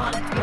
want.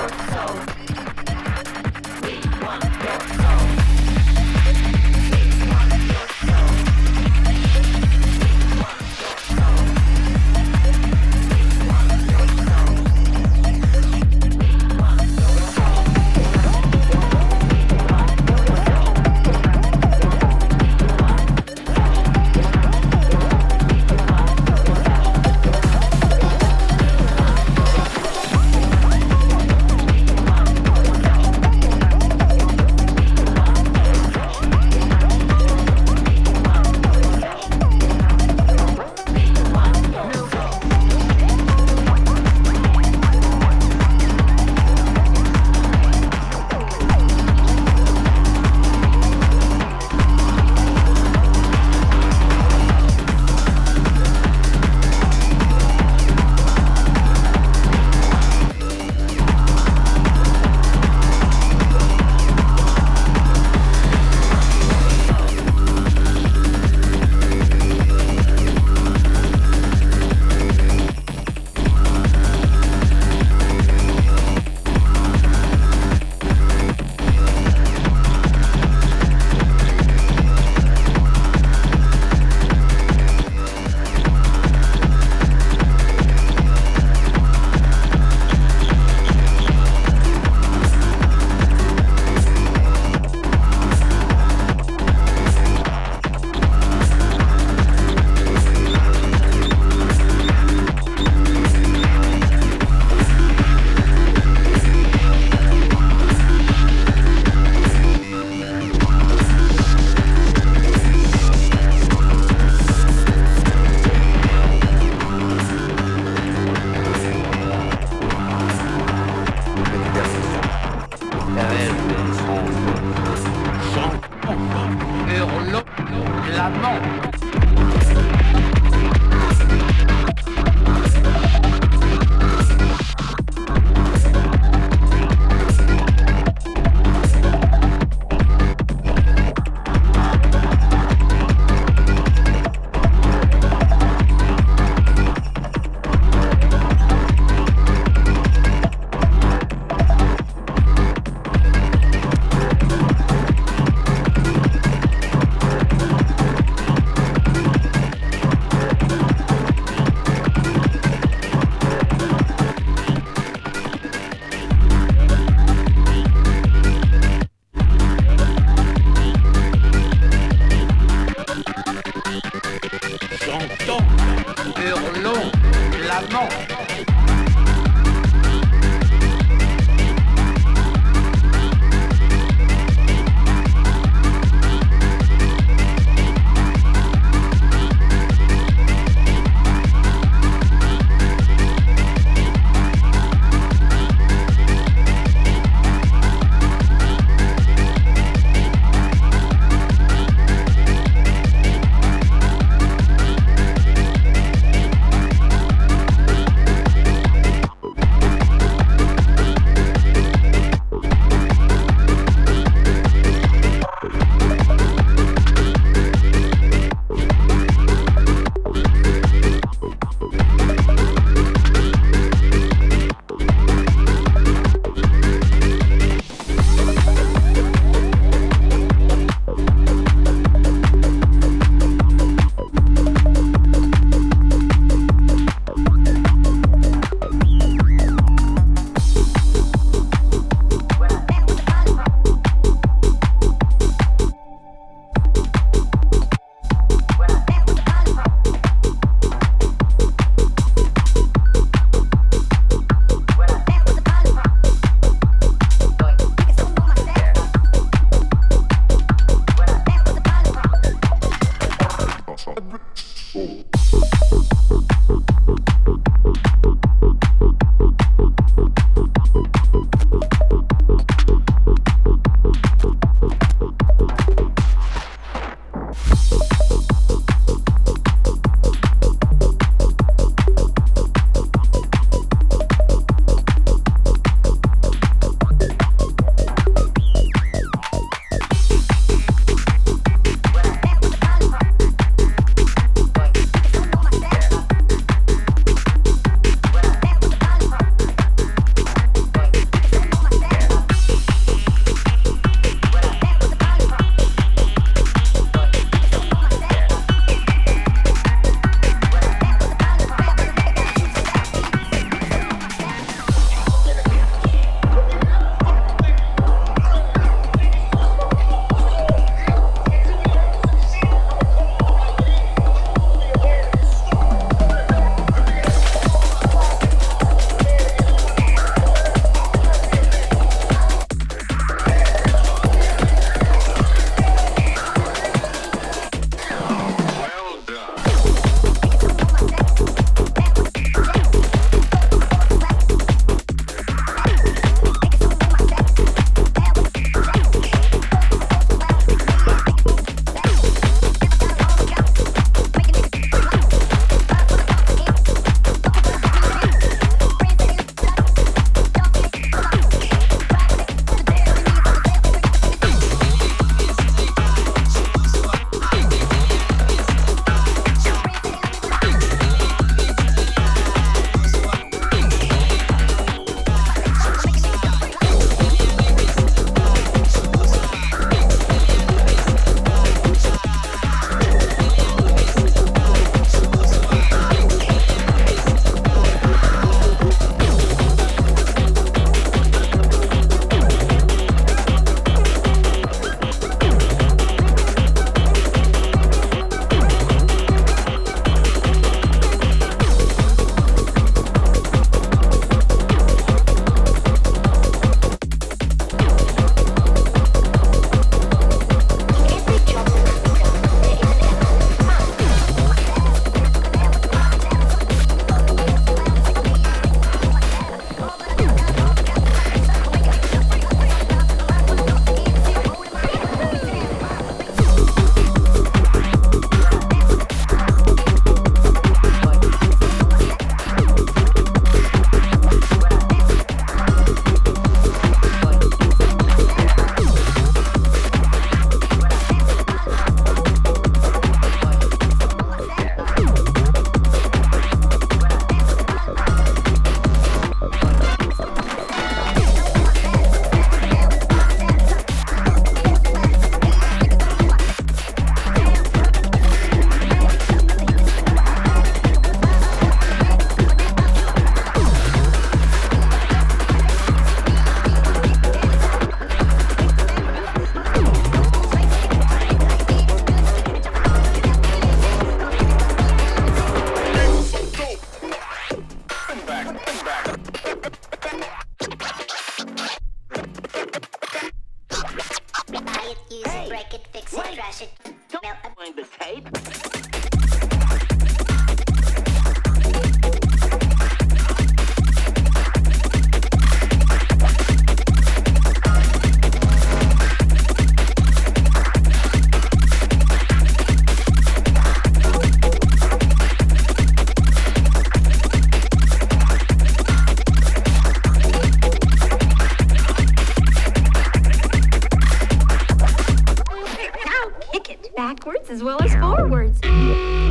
backwards as well as forwards.